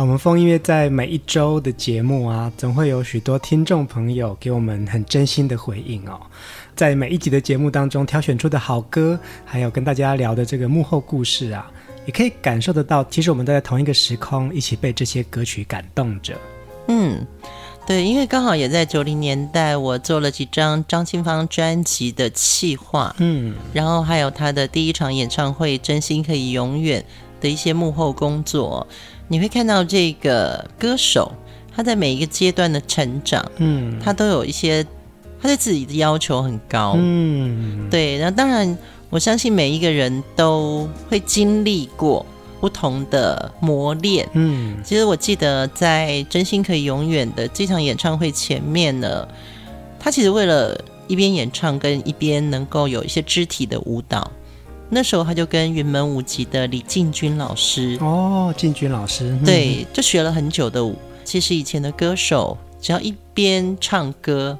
我们风音乐在每一周的节目啊，总会有许多听众朋友给我们很真心的回应哦。在每一集的节目当中挑选出的好歌，还有跟大家聊的这个幕后故事啊，也可以感受得到，其实我们都在同一个时空，一起被这些歌曲感动着。嗯，对，因为刚好也在九零年代，我做了几张张清芳专辑的企划，嗯，然后还有他的第一场演唱会《真心可以永远》的一些幕后工作，你会看到这个歌手他在每一个阶段的成长，嗯，他都有一些。他对自己的要求很高，嗯，对。然后当然，我相信每一个人都会经历过不同的磨练，嗯。其实我记得在《真心可以永远》的这场演唱会前面呢，他其实为了一边演唱跟一边能够有一些肢体的舞蹈，那时候他就跟云门舞集的李进军老师哦，进军老师，嗯，对，就学了很久的舞。其实以前的歌手只要一边唱歌。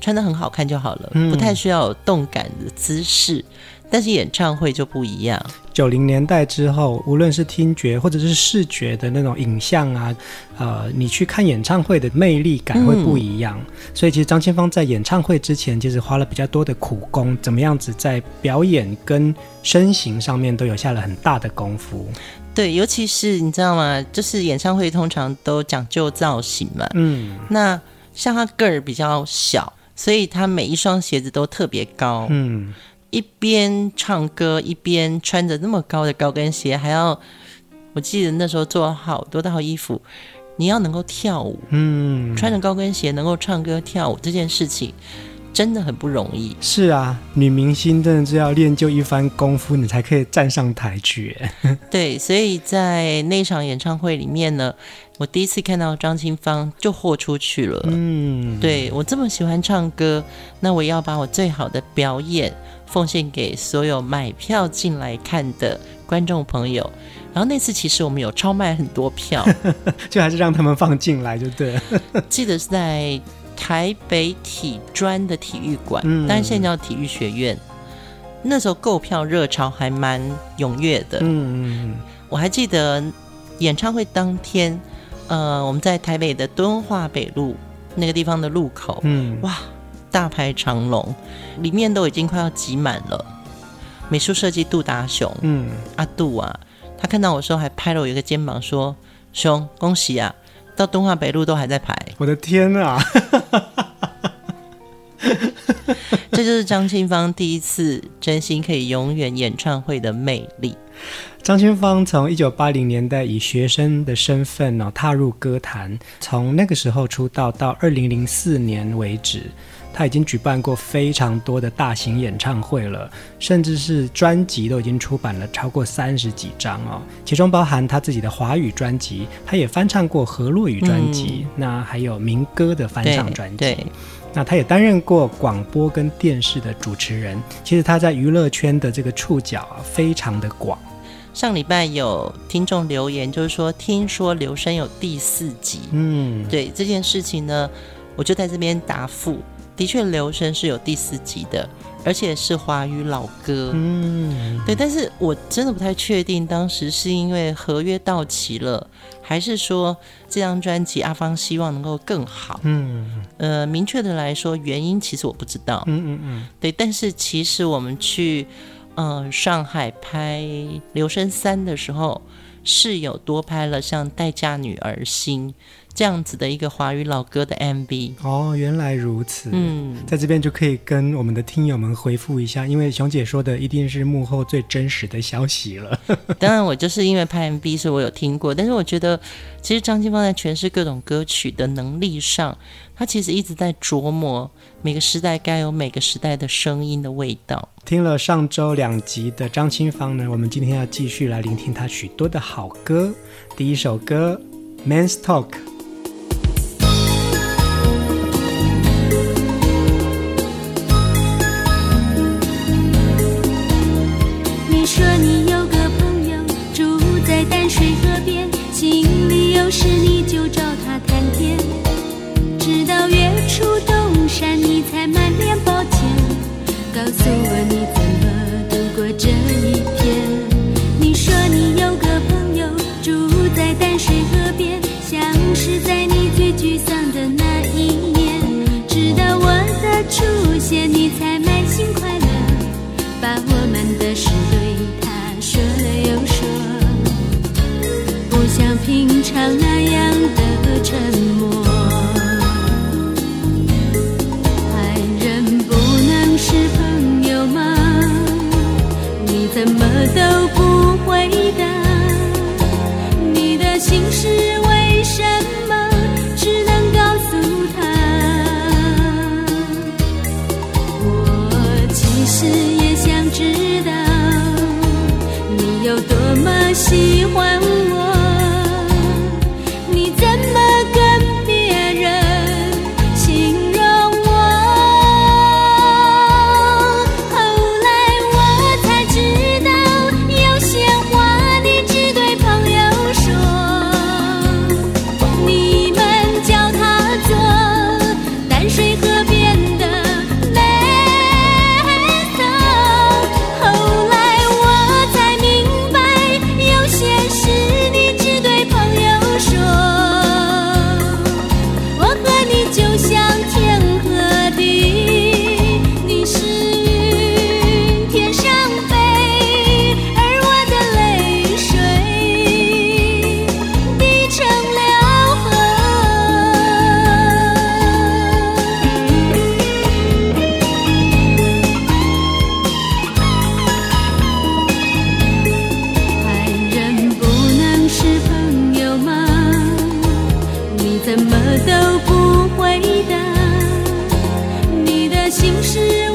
穿的很好看就好了，不太需要有动感的姿势。嗯，但是演唱会就不一样。九零年代之后，无论是听觉或者是视觉的那种影像啊，呃，你去看演唱会的魅力感会不一样。嗯，所以其实张清芳在演唱会之前，其实花了比较多的苦功，怎么样子在表演跟身形上面都有下了很大的功夫。对，尤其是你知道吗？就是演唱会通常都讲究造型嘛。嗯，那像他个儿比较小。所以他每一双鞋子都特别高，嗯，一边唱歌一边穿着那么高的高跟鞋，还要，我记得那时候做了好多套衣服，你要能够跳舞，嗯，穿着高跟鞋能够唱歌跳舞这件事情。真的很不容易。是啊，女明星真的是要练就一番功夫，你才可以站上台去。对，所以在那场演唱会里面呢，我第一次看到张清芳就豁出去了。嗯，对，我这么喜欢唱歌，那我要把我最好的表演奉献给所有买票进来看的观众朋友。然后那次其实我们有超卖很多票，就还是让他们放进来就对了。记得是在。台北体专的体育馆，但是现在叫体育学院。那时候购票热潮还蛮踊跃的。嗯，我还记得演唱会当天，呃，我们在台北的敦化北路那个地方的路口，嗯，哇，大排长龙，里面都已经快要挤满了。美术设计杜达雄，嗯，阿杜啊，他看到我时候还拍了我一个肩膀，说：“兄，恭喜啊！”到敦化北路都还在排，我的天啊！这就是张清芳第一次真心可以永远演唱会的魅力。张清芳从一九八零年代以学生的身份呢踏入歌坛，从那个时候出道到二零零四年为止。他已经举办过非常多的大型演唱会了，甚至是专辑都已经出版了超过三十几张哦，其中包含他自己的华语专辑，他也翻唱过河洛语专辑，嗯、那还有民歌的翻唱专辑。那他也担任过广播跟电视的主持人，其实他在娱乐圈的这个触角啊，非常的广。上礼拜有听众留言，就是说听说刘声有第四集，嗯，对这件事情呢，我就在这边答复。的确，留声是有第四集的，而且是华语老歌。嗯，对，但是我真的不太确定，当时是因为合约到期了，还是说这张专辑阿芳希望能够更好？嗯，呃，明确的来说，原因其实我不知道。嗯嗯嗯，对，但是其实我们去呃上海拍留声三的时候，是有多拍了像《待嫁女儿心》这样子的一个华语老歌的 MV。哦，原来如此。嗯，在这边就可以跟我们的听友们回复一下，因为熊姐说的一定是幕后最真实的消息了。当然，我就是因为拍 MV，所以我有听过。但是我觉得，其实张清芳在诠释各种歌曲的能力上，他其实一直在琢磨每个时代该有每个时代的声音的味道。听了上周两集的张清芳呢，我们今天要继续来聆听她许多的好歌。第一首歌《Men's Talk》。有事你就找他谈天，直到月出东山你才满脸抱歉，告诉我你怎么度过这一天。你说你有个朋友住在淡水河边，像是在你最沮丧的那一年，直到我的出现你才满心快乐，把我们的事平常怎么都不回答，你的心事。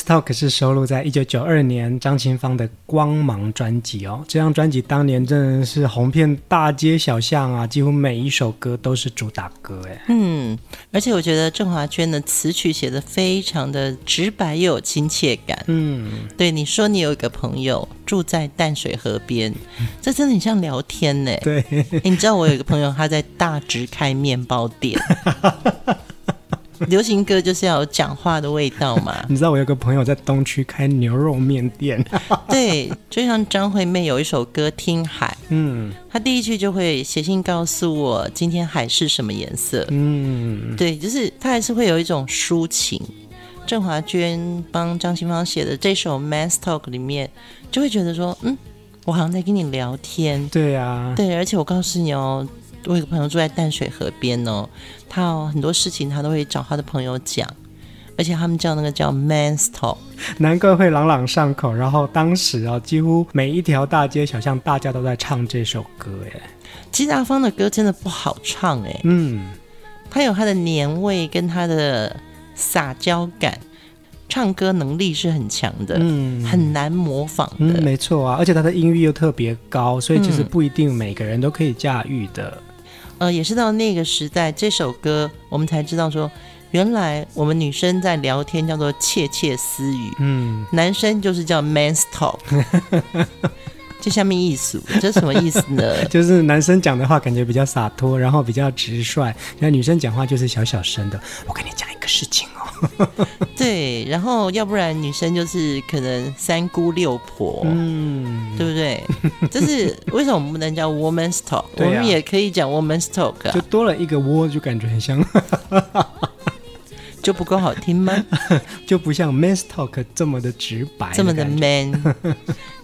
Talk 是收录在一九九二年张清芳的《光芒》专辑哦。这张专辑当年真的是红遍大街小巷啊，几乎每一首歌都是主打歌哎。嗯，而且我觉得郑华娟的词曲写的非常的直白又有亲切感。嗯，对，你说你有一个朋友住在淡水河边，这真的很像聊天呢。对，你知道我有一个朋友他在大直开面包店。流行歌就是要有讲话的味道嘛。你知道我有个朋友在东区开牛肉面店。对，就像张惠妹有一首歌《听海》，嗯，她第一句就会写信告诉我今天海是什么颜色。嗯，对，就是她还是会有一种抒情。郑华娟帮张清芳写的这首《Man's Talk》里面，就会觉得说，嗯，我好像在跟你聊天。对啊，对，而且我告诉你哦。我有个朋友住在淡水河边哦，他有很多事情他都会找他的朋友讲，而且他们叫那个叫 man's talk，难怪会朗朗上口。然后当时啊，几乎每一条大街小巷，大家都在唱这首歌。哎，吉大芳的歌真的不好唱哎，嗯，他有他的年味跟他的撒娇感，唱歌能力是很强的，嗯，很难模仿的，嗯，没错啊，而且他的音域又特别高，所以其实不一定每个人都可以驾驭的。呃，也是到那个时代，这首歌我们才知道说，原来我们女生在聊天叫做窃窃私语，嗯，男生就是叫 men's talk，这下面意思，这什么意思呢？就是男生讲的话感觉比较洒脱，然后比较直率，然后女生讲话就是小小声的。我跟你讲一个事情哦，对，然后要不然女生就是可能三姑六婆，嗯，对不对？就是为什么我们不能叫 woman's talk？、啊、我们也可以讲 woman's talk，、啊、就多了一个 wo，就感觉很像，就不够好听吗？就不像 man's talk 这么的直白，这么的 man。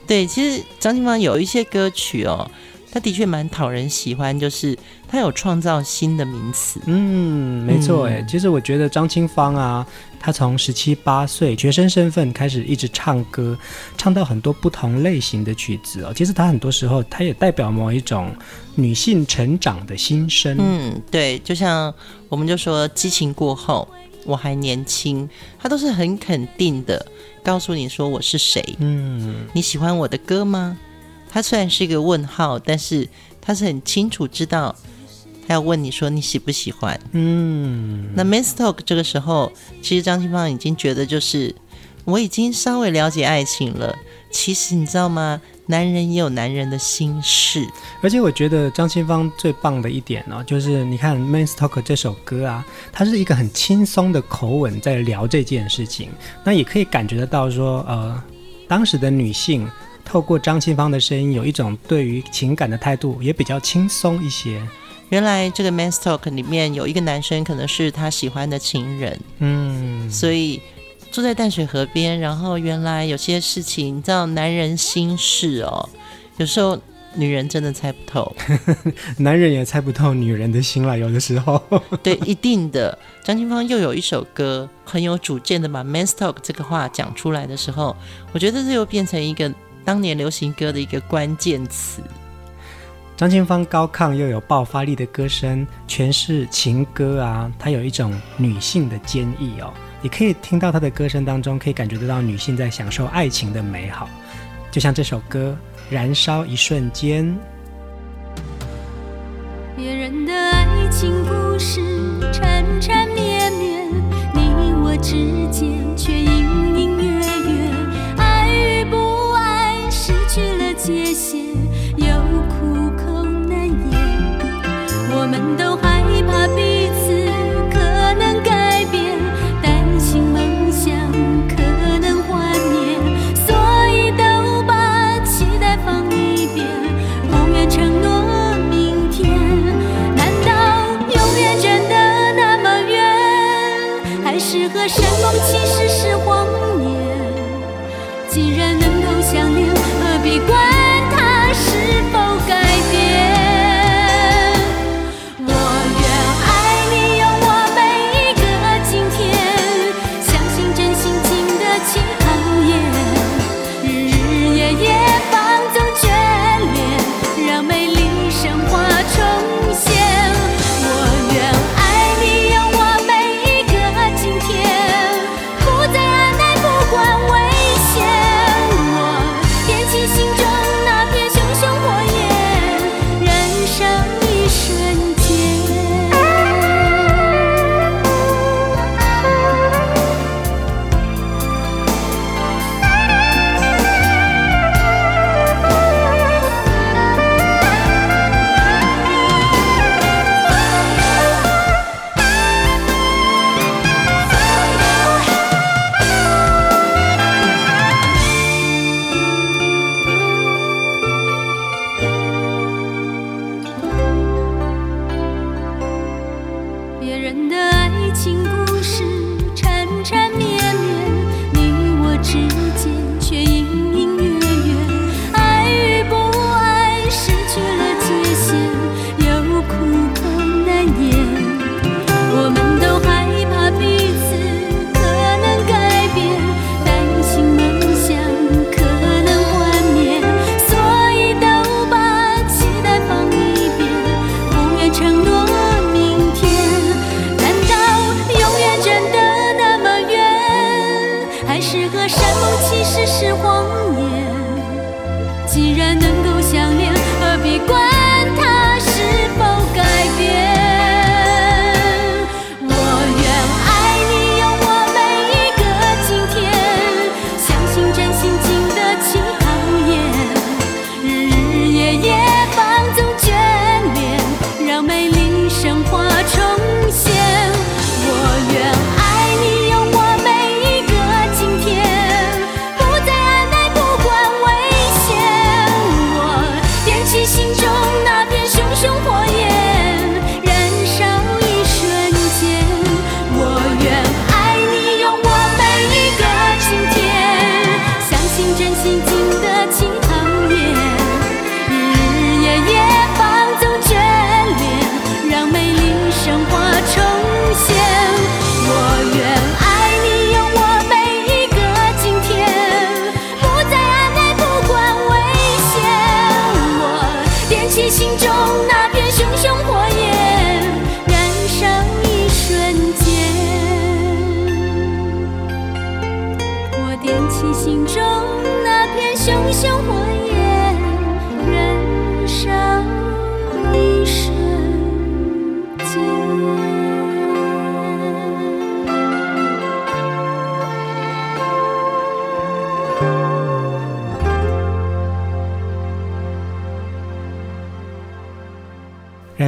对，其实张清芳有一些歌曲哦，他的确蛮讨人喜欢，就是他有创造新的名词。嗯，没错哎、嗯。其实我觉得张清芳啊，她从十七八岁学生身份开始一直唱歌，唱到很多不同类型的曲子哦。其实她很多时候，她也代表某一种女性成长的心声。嗯，对，就像我们就说激情过后。我还年轻，他都是很肯定的告诉你说我是谁。嗯，你喜欢我的歌吗？他虽然是一个问号，但是他是很清楚知道他要问你说你喜不喜欢。嗯，那 Men's Talk 这个时候，其实张清芳已经觉得就是我已经稍微了解爱情了。其实你知道吗？男人也有男人的心事，而且我觉得张清芳最棒的一点呢、哦，就是你看《Men's Talk》这首歌啊，它是一个很轻松的口吻在聊这件事情，那也可以感觉得到说，呃，当时的女性透过张清芳的声音，有一种对于情感的态度也比较轻松一些。原来这个《Men's Talk》里面有一个男生可能是他喜欢的情人，嗯，所以。住在淡水河边，然后原来有些事情，你知道男人心事哦，有时候女人真的猜不透，男人也猜不透女人的心了，有的时候。对，一定的。张清芳又有一首歌很有主见的把 “man's talk” 这个话讲出来的时候，我觉得这又变成一个当年流行歌的一个关键词。张清芳高亢又有爆发力的歌声，诠释情歌啊，它有一种女性的坚毅哦。也可以听到她的歌声当中，可以感觉得到女性在享受爱情的美好，就像这首歌《燃烧一瞬间》。别人的爱情故事缠缠绵绵，你我之间却隐隐约约，爱与不爱失去了界限，人的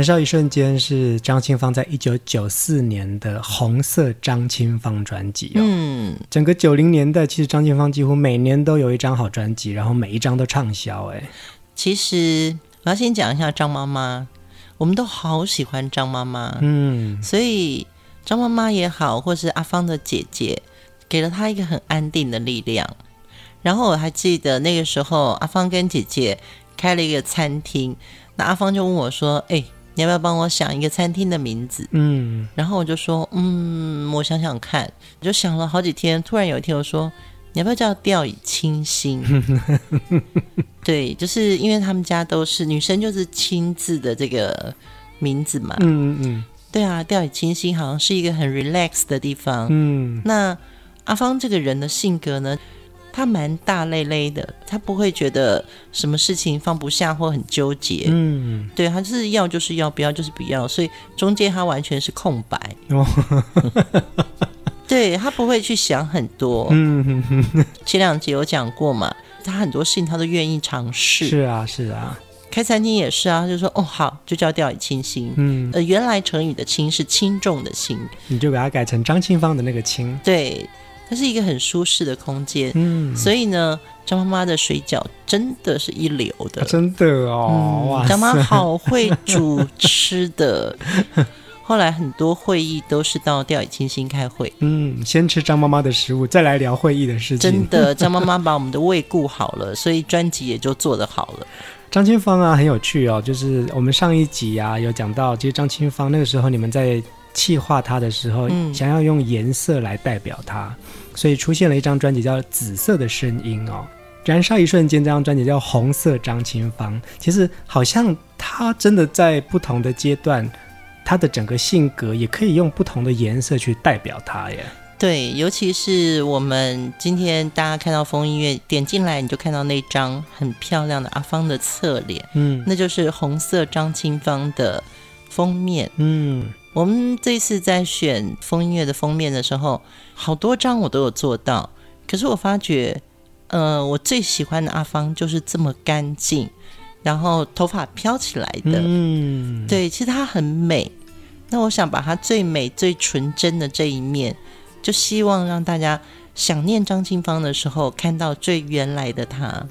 燃烧一瞬间是张清芳在一九九四年的红色张清芳专辑哦。嗯，整个九零年代，其实张清芳几乎每年都有一张好专辑，然后每一张都畅销。哎，其实我要先讲一下张妈妈，我们都好喜欢张妈妈。嗯，所以张妈妈也好，或是阿芳的姐姐，给了她一个很安定的力量。然后我还记得那个时候，阿芳跟姐姐开了一个餐厅，那阿芳就问我说：“哎，你要不要帮我想一个餐厅的名字？”嗯，然后我就说：“嗯，我想想看。”我就想了好几天，突然有一天我说：“你要不要叫掉以轻心？” 对，就是因为他们家都是女生，就是“亲”字的这个名字嘛。嗯嗯对啊，掉以轻心好像是一个很 relax 的地方。嗯，那阿芳这个人的性格呢，他蛮大累累的，他不会觉得什么事情放不下或很纠结。嗯，对，他就是要就是要，不要就是不要，所以中间他完全是空白。哦，对，他不会去想很多。嗯哼哼，前两集有讲过嘛，他很多事情他都愿意尝试。是啊是啊，开餐厅也是啊，就说哦好，就叫掉以轻心。嗯，呃，原来成语的轻是轻重的轻，你就把它改成张清芳的那个轻。对，它是一个很舒适的空间。嗯，所以呢，张妈妈的水饺真的是一流的，啊真的哦，张妈好会煮吃的。后来很多会议都是到掉以轻心开会，嗯，先吃张妈妈的食物，再来聊会议的事情。真的，张妈妈把我们的胃顾好了，所以专辑也就做得好了。张清芳啊，很有趣哦，就是我们上一集啊有讲到，其实张清芳那个时候你们在气化她的时候，嗯想要用颜色来代表她，所以出现了一张专辑叫《紫色的声音》哦。燃烧一瞬间，这张专辑叫《红色张清芳》，其实好像她真的在不同的阶段。他的整个性格也可以用不同的颜色去代表他耶。对，尤其是我们今天大家看到风音乐点进来，你就看到那张很漂亮的阿芳的侧脸，嗯，那就是红色张清芳的封面。嗯，我们这次在选风音乐的封面的时候，好多张我都有做到，可是我发觉，呃，我最喜欢的阿芳就是这么干净，然后头发飘起来的，嗯，对，其实她很美。那我想把她最美、最纯真的这一面，就希望让大家想念张清芳的时候，看到最原来的她。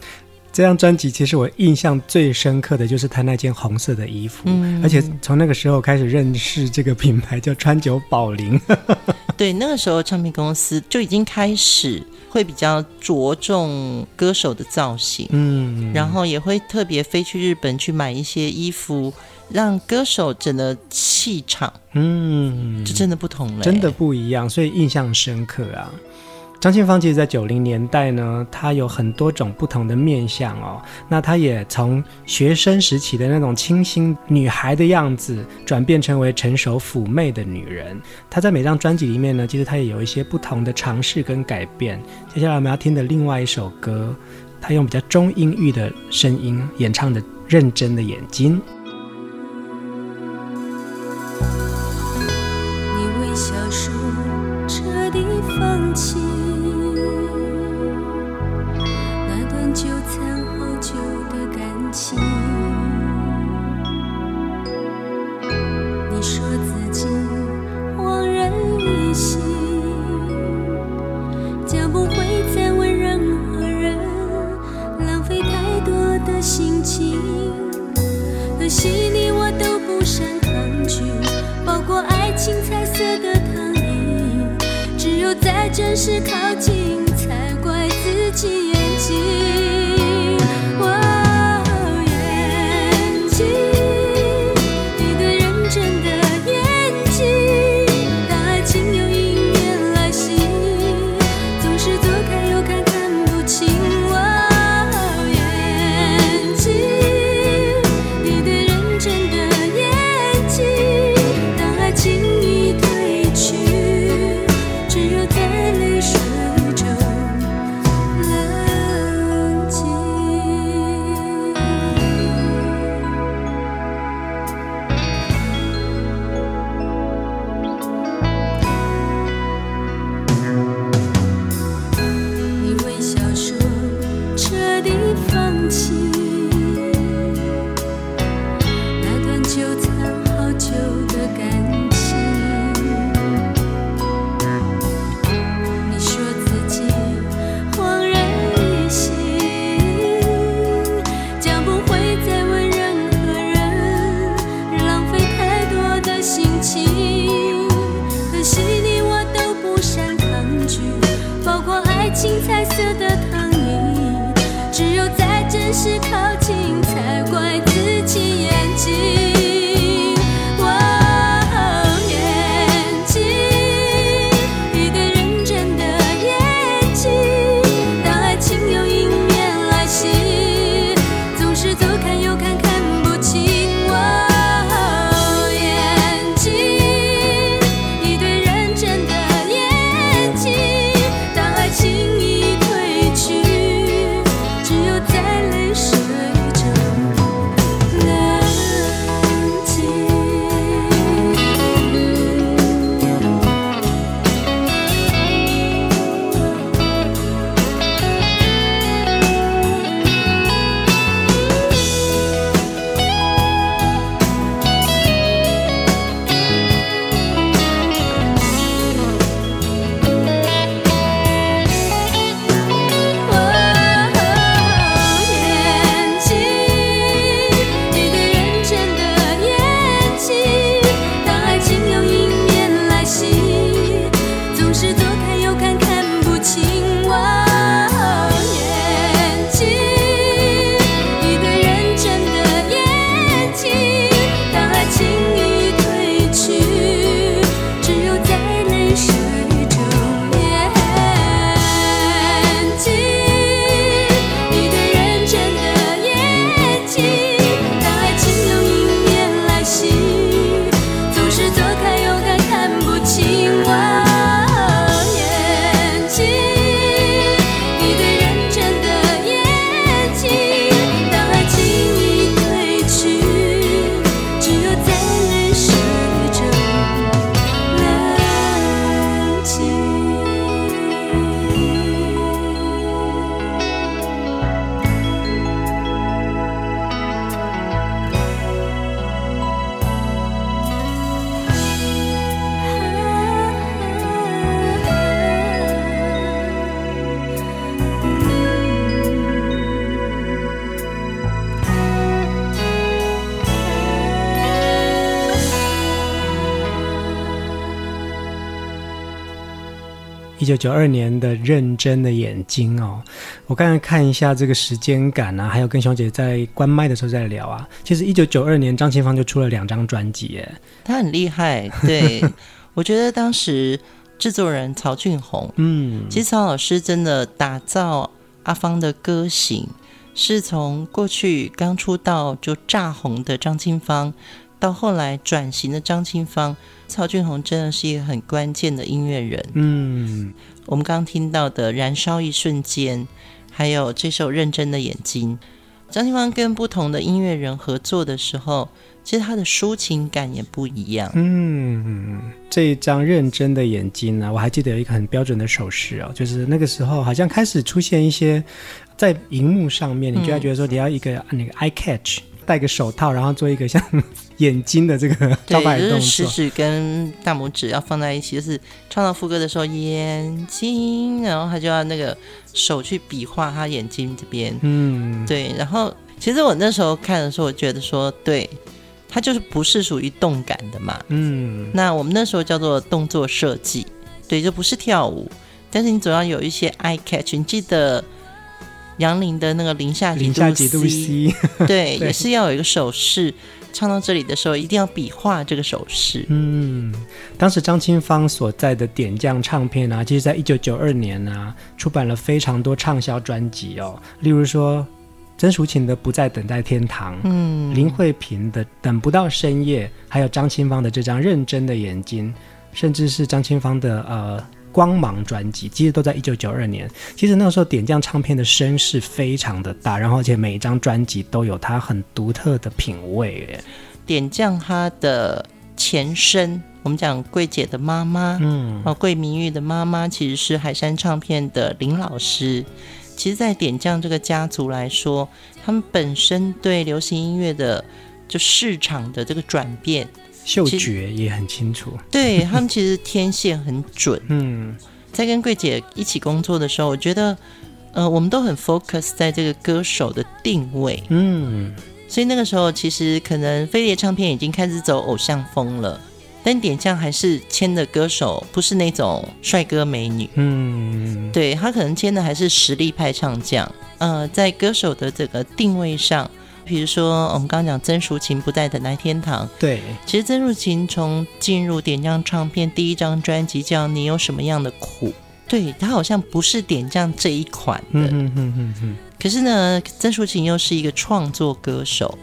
这张专辑其实我印象最深刻的就是他那件红色的衣服，嗯、而且从那个时候开始认识这个品牌叫川久保玲。对，那个时候唱片公司就已经开始会比较着重歌手的造型，嗯，然后也会特别飞去日本去买一些衣服，让歌手整个气场，嗯，就真的不同了，真的不一样，所以印象深刻啊。张清芳其实，在九零年代呢，她有很多种不同的面相哦。那她也从学生时期的那种清新女孩的样子，转变成为成熟妩媚的女人。她在每张专辑里面呢，其实她也有一些不同的尝试跟改变。接下来我们要听的另外一首歌，她用比较中音域的声音演唱的《认真的眼睛》。心，可惜你我都不善抗拒，包括爱情彩色的糖衣，只有在真实靠近。只有在九九二年的认真的眼睛哦，我刚才看一下这个时间感啊，还有跟熊姐在关麦的时候在聊啊。其实一九九二年张清芳就出了两张专辑，耶，她很厉害。对，我觉得当时制作人曹俊宏，嗯，其实曹老师真的打造阿芳的歌型，是从过去刚出道就炸红的张清芳，到后来转型的张清芳。曹俊宏真的是一个很关键的音乐人。嗯，我们刚刚听到的《燃烧一瞬间》，还有这首《认真的眼睛》，张清芳跟不同的音乐人合作的时候，其实他的抒情感也不一样。嗯，这一张《认真的眼睛》呢，我还记得有一个很标准的手势哦，就是那个时候好像开始出现一些在荧幕上面，你就要觉得说你要一个那个 eye catch。戴个手套，然后做一个像 眼睛的这个招牌动作。就是食指跟大拇指要放在一起，就是唱到副歌的时候，眼睛，然后他就要那个手去比划他眼睛这边。嗯，对。然后其实我那时候看的时候，我觉得说，对，他就是不是属于动感的嘛。嗯。那我们那时候叫做动作设计，对，就不是跳舞，但是你总要有一些 eye catch。你记得？杨林的那个零下几度 C，零下几度 C 对，对，也是要有一个手势。唱到这里的时候，一定要比划这个手势。嗯，当时张清芳所在的点将唱片啊，其实在一九九二年啊，出版了非常多畅销专辑哦。例如说，曾淑琴的《不再等待天堂》，嗯，林慧萍的《等不到深夜》，还有张清芳的这张《认真的眼睛》，甚至是张清芳的呃。光芒专辑其实都在一九九二年。其实那个时候点将唱片的声势非常的大，然后而且每一张专辑都有它很独特的品味。点将它的前身，我们讲桂姐的妈妈，嗯，哦，桂明玉的妈妈其实是海山唱片的林老师。其实，在点将这个家族来说，他们本身对流行音乐的就市场的这个转变。嗅觉也很清楚，对他们其实天线很准。嗯，在跟桂姐一起工作的时候，我觉得，呃，我们都很 focus 在这个歌手的定位。嗯，所以那个时候其实可能飞碟唱片已经开始走偶像风了，但点将还是签的歌手不是那种帅哥美女。嗯，对，他可能签的还是实力派唱将。呃，在歌手的这个定位上。比如说，我们刚刚讲曾淑琴不在等待天堂。对，其实曾淑琴从进入点将唱片第一张专辑叫《你有什么样的苦》，对，她好像不是点将这一款的。嗯嗯嗯嗯。可是呢，曾淑琴又是一个创作歌手，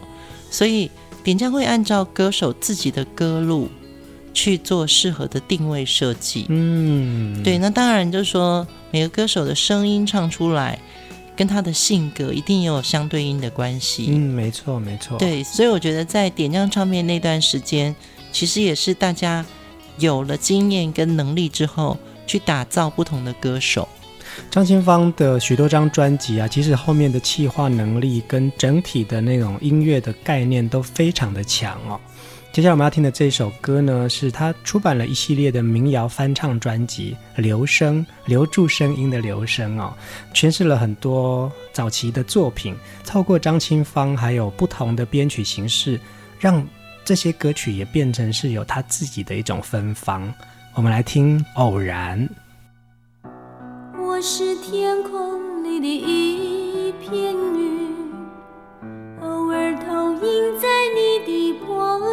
所以点将会按照歌手自己的歌路去做适合的定位设计。嗯，对，那当然就是说每个歌手的声音唱出来。跟他的性格一定也有相对应的关系。嗯，没错，没错。对，所以我觉得在点亮唱片那段时间，其实也是大家有了经验跟能力之后，去打造不同的歌手。张清芳的许多张专辑啊，其实后面的企划能力跟整体的那种音乐的概念都非常的强哦。接下来我们要听的这首歌呢，是他出版了一系列的民谣翻唱专辑《留声》，留住声音的留声哦，诠释了很多早期的作品，透过张清芳还有不同的编曲形式，让这些歌曲也变成是有他自己的一种芬芳。我们来听《偶然》。我是天空里的一片云，偶尔投影在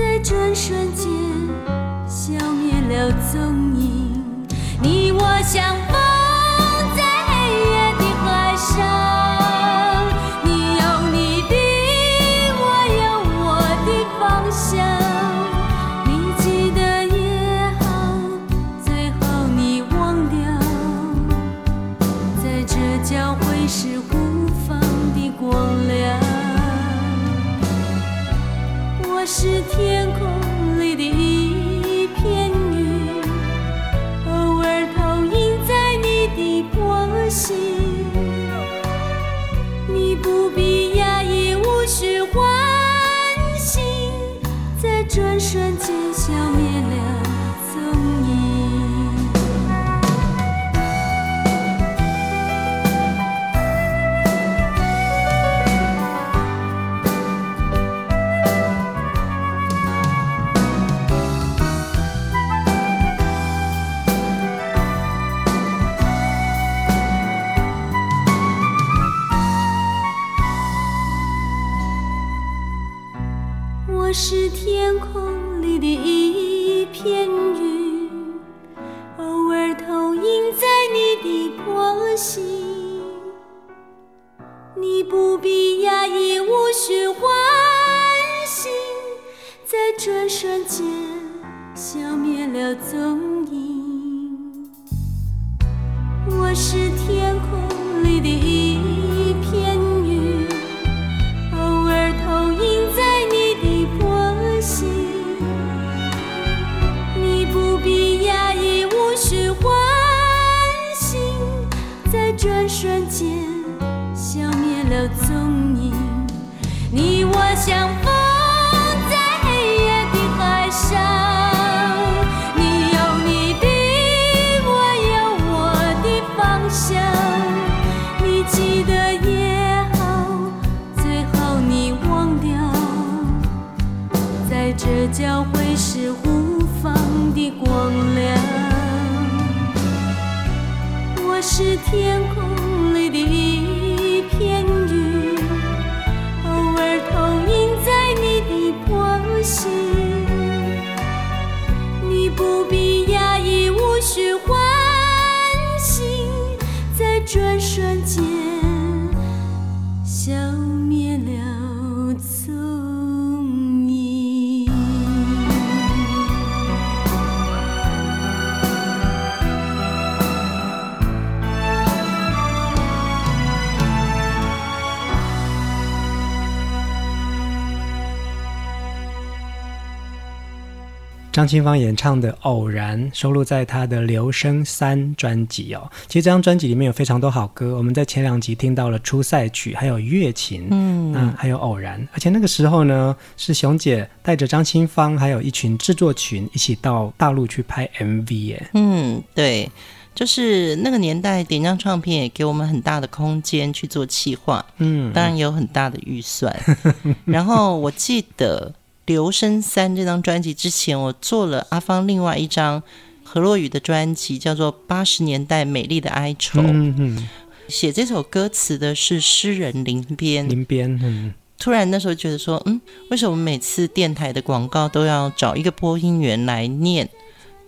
在转瞬间消灭了踪影，你我相光亮，我是天空里的张清芳演唱的《偶然》收录在他的《留声三》专辑哦。其实这张专辑里面有非常多好歌，我们在前两集听到了《出塞曲》，还有《月琴》，嗯，那还有《偶然》。而且那个时候呢，是熊姐带着张清芳还有一群制作群一起到大陆去拍 MV 耶。嗯，对，就是那个年代，点张唱片也给我们很大的空间去做企划，嗯，当然也有很大的预算。然后我记得。《留声三》这张专辑之前，我做了阿芳另外一张何洛雨的专辑，叫做《八十年代美丽的哀愁》。嗯嗯，写这首歌词的是诗人林边。林边，嗯。突然那时候觉得说，嗯，为什么每次电台的广告都要找一个播音员来念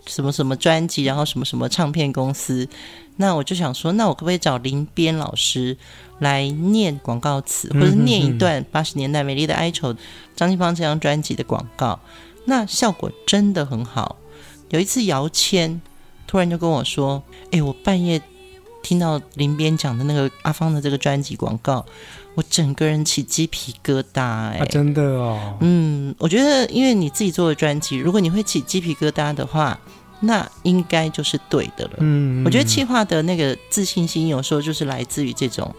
什么什么专辑，然后什么什么唱片公司？那我就想说，那我可不可以找林边老师？来念广告词，或者念一段八十年代美丽的哀愁，张清芳这张专辑的广告，那效果真的很好。有一次姚谦突然就跟我说：“哎，我半夜听到林边讲的那个阿芳的这个专辑广告，我整个人起鸡皮疙瘩。”哎，真的哦。嗯，我觉得因为你自己做的专辑，如果你会起鸡皮疙瘩的话，那应该就是对的了。嗯，我觉得气化的那个自信心，有时候就是来自于这种。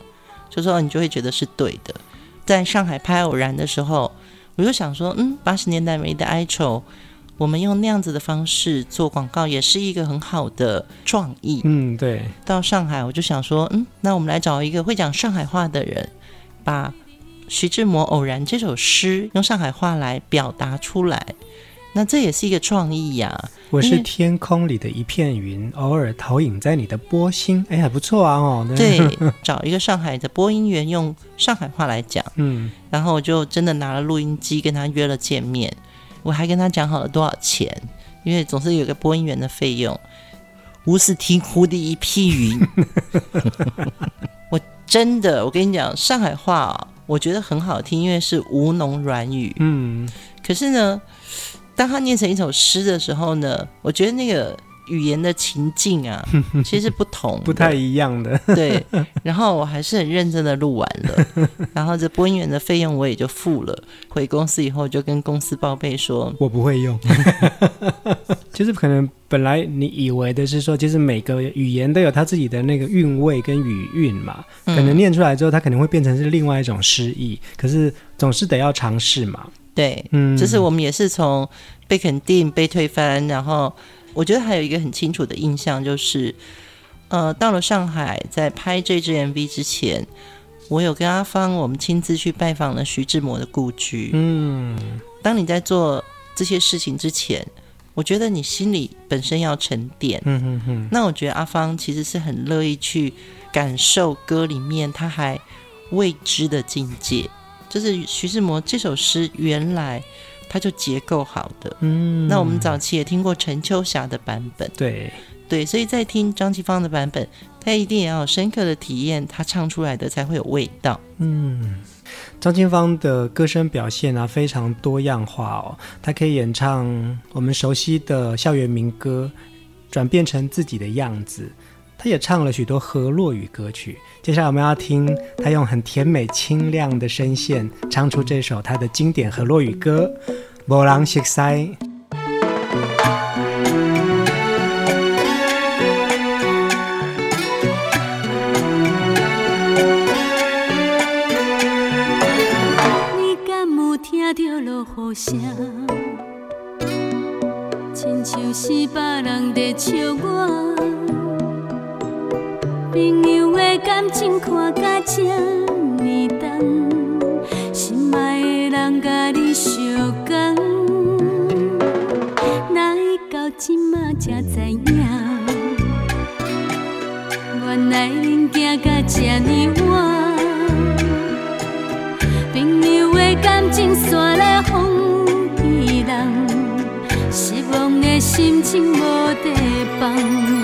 就说你就会觉得是对的。在上海拍《偶然》的时候，我就想说，嗯，八十年代美丽的哀愁，我们用那样子的方式做广告，也是一个很好的创意。嗯，对。到上海，我就想说，嗯，那我们来找一个会讲上海话的人，把徐志摩《偶然》这首诗用上海话来表达出来。那这也是一个创意呀、啊！我是天空里的一片云，偶尔投影在你的波心。哎，还不错啊！哦，对，找一个上海的播音员用上海话来讲，嗯，然后我就真的拿了录音机跟他约了见面，我还跟他讲好了多少钱，因为总是有个播音员的费用。无是天空的一片云，我 真的，我跟你讲，上海话哦，我觉得很好听，因为是吴侬软语，嗯，可是呢。当他念成一首诗的时候呢，我觉得那个语言的情境啊，其实不同，不太一样的。对，然后我还是很认真的录完了，然后这播音员的费用我也就付了。回公司以后就跟公司报备说，我不会用。就是可能本来你以为的是说，其实每个语言都有它自己的那个韵味跟语韵嘛，可能念出来之后，它可能会变成是另外一种诗意。可是总是得要尝试嘛。对，嗯，就是我们也是从被肯定、被推翻，然后我觉得还有一个很清楚的印象就是，呃，到了上海，在拍这支 MV 之前，我有跟阿芳，我们亲自去拜访了徐志摩的故居。嗯，当你在做这些事情之前，我觉得你心里本身要沉淀。嗯嗯嗯。那我觉得阿芳其实是很乐意去感受歌里面他还未知的境界。就是徐志摩这首诗，原来它就结构好的。嗯，那我们早期也听过陈秋霞的版本。对，对，所以在听张清芳的版本，他一定也要有深刻的体验，他唱出来的才会有味道。嗯，张清芳的歌声表现啊，非常多样化哦。她可以演唱我们熟悉的校园民歌，转变成自己的样子。他也唱了许多河洛语歌曲。接下来我们要听他用很甜美清亮的声线唱出这首他的经典河洛语歌《无人识识》。好声，亲像是别人在笑我。看甲这呢重，心爱的人甲你相共，哪会到今仔才知影，原来恁行甲这呢晚。朋友的感情散了风伊人，失望的心情无地放。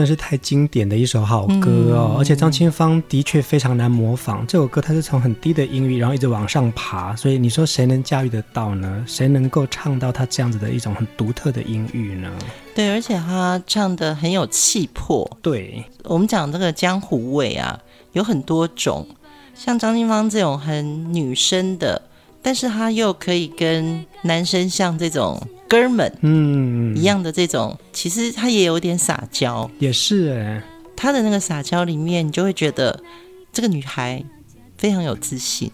真的是太经典的一首好歌哦，嗯、而且张清芳的确非常难模仿。这首歌它是从很低的音域，然后一直往上爬，所以你说谁能驾驭得到呢？谁能够唱到他这样子的一种很独特的音域呢？对，而且他唱的很有气魄。对，我们讲这个江湖味啊，有很多种，像张清芳这种很女生的。但是她又可以跟男生像这种哥们，嗯，一样的这种，其实他也有点撒娇，也是哎，他的那个撒娇里面，你就会觉得这个女孩非常有自信。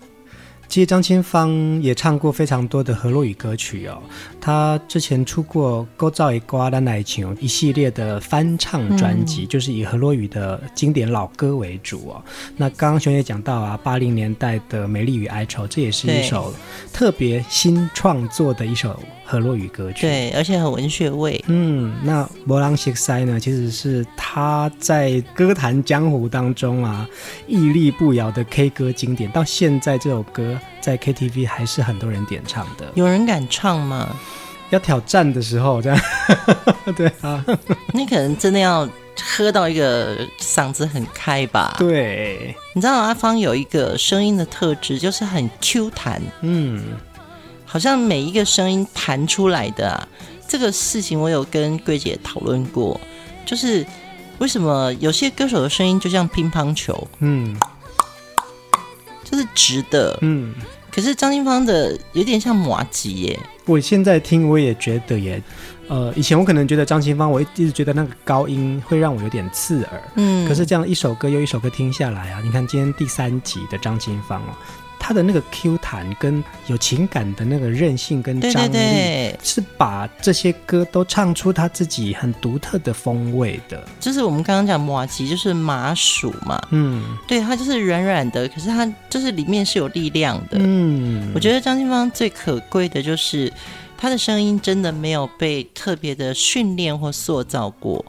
其实张清芳也唱过非常多的河洛语歌曲哦。她之前出过《古早的歌咱来唱》一系列的翻唱专辑，嗯、就是以河洛语的经典老歌为主哦。那刚刚熊姐讲到啊，八零年代的《美丽与哀愁》，这也是一首特别新创作的一首河洛语歌曲。对，而且很文学味。嗯，那《无人识师》呢，其实是他在歌坛江湖当中啊屹立不摇的 K 歌经典，到现在这首歌。在 KTV 还是很多人点唱的，有人敢唱吗？要挑战的时候这样，对啊，你可能真的要喝到一个嗓子很开吧？对，你知道阿芳有一个声音的特质，就是很 Q 弹，嗯，好像每一个声音弹出来的啊，这个事情我有跟桂姐讨论过，就是为什么有些歌手的声音就像乒乓球，嗯，就是直的，嗯。可是张清芳的有点像麻吉耶，我现在听我也觉得耶，呃，以前我可能觉得张清芳，我一直觉得那个高音会让我有点刺耳，嗯，可是这样一首歌又一首歌听下来啊，你看今天第三集的张清芳哦。他的那个 Q 弹跟有情感的那个韧性跟张力，对对对，是把这些歌都唱出他自己很独特的风味的。就是我们刚刚讲麻吉，就是麻薯嘛，嗯，对，它就是软软的，可是它就是里面是有力量的。嗯，我觉得张清芳最可贵的就是他的声音真的没有被特别的训练或塑造过。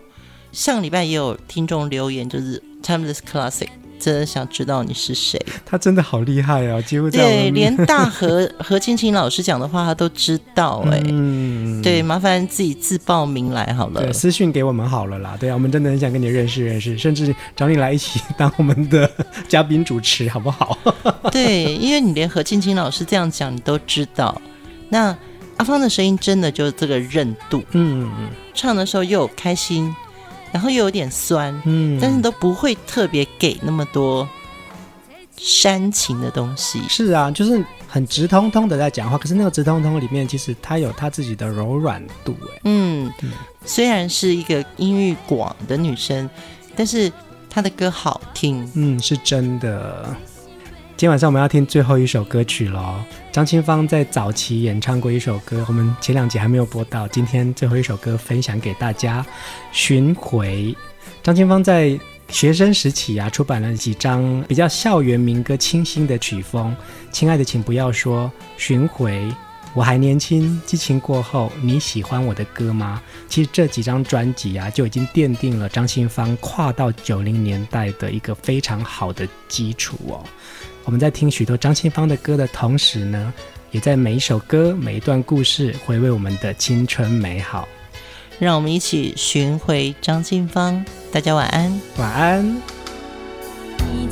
上礼拜也有听众留言，就是 Timeless Classic。真的想知道你是谁？他真的好厉害啊！几乎对，连大何何青青老师讲的话他都知道哎、欸。嗯，对，麻烦自己自报名来好了，私讯给我们好了啦。对啊，我们真的很想跟你认识认识，甚至找你来一起当我们的嘉宾主持，好不好？对，因为你连何青青老师这样讲你都知道。那阿芳的声音真的就是这个韧度，嗯，唱的时候又有开心。然后又有点酸，嗯，但是都不会特别给那么多煽情的东西。是啊，就是很直通通的在讲话，可是那个直通通里面，其实它有它自己的柔软度，哎，嗯，嗯，虽然是一个音域广的女生，但是她的歌好听，嗯，是真的。今天晚上我们要听最后一首歌曲喽。张清芳在早期演唱过一首歌，我们前两集还没有播到，今天最后一首歌分享给大家，《寻回》。张清芳在学生时期啊，出版了几张比较校园民歌清新的曲风，《亲爱的，请不要说》《巡回》。我还年轻，激情过后，你喜欢我的歌吗？其实这几张专辑啊，就已经奠定了张清芳跨到九零年代的一个非常好的基础哦。我们在听许多张清芳的歌的同时呢，也在每一首歌、每一段故事回味我们的青春美好。让我们一起寻回张清芳。大家晚安，晚安。已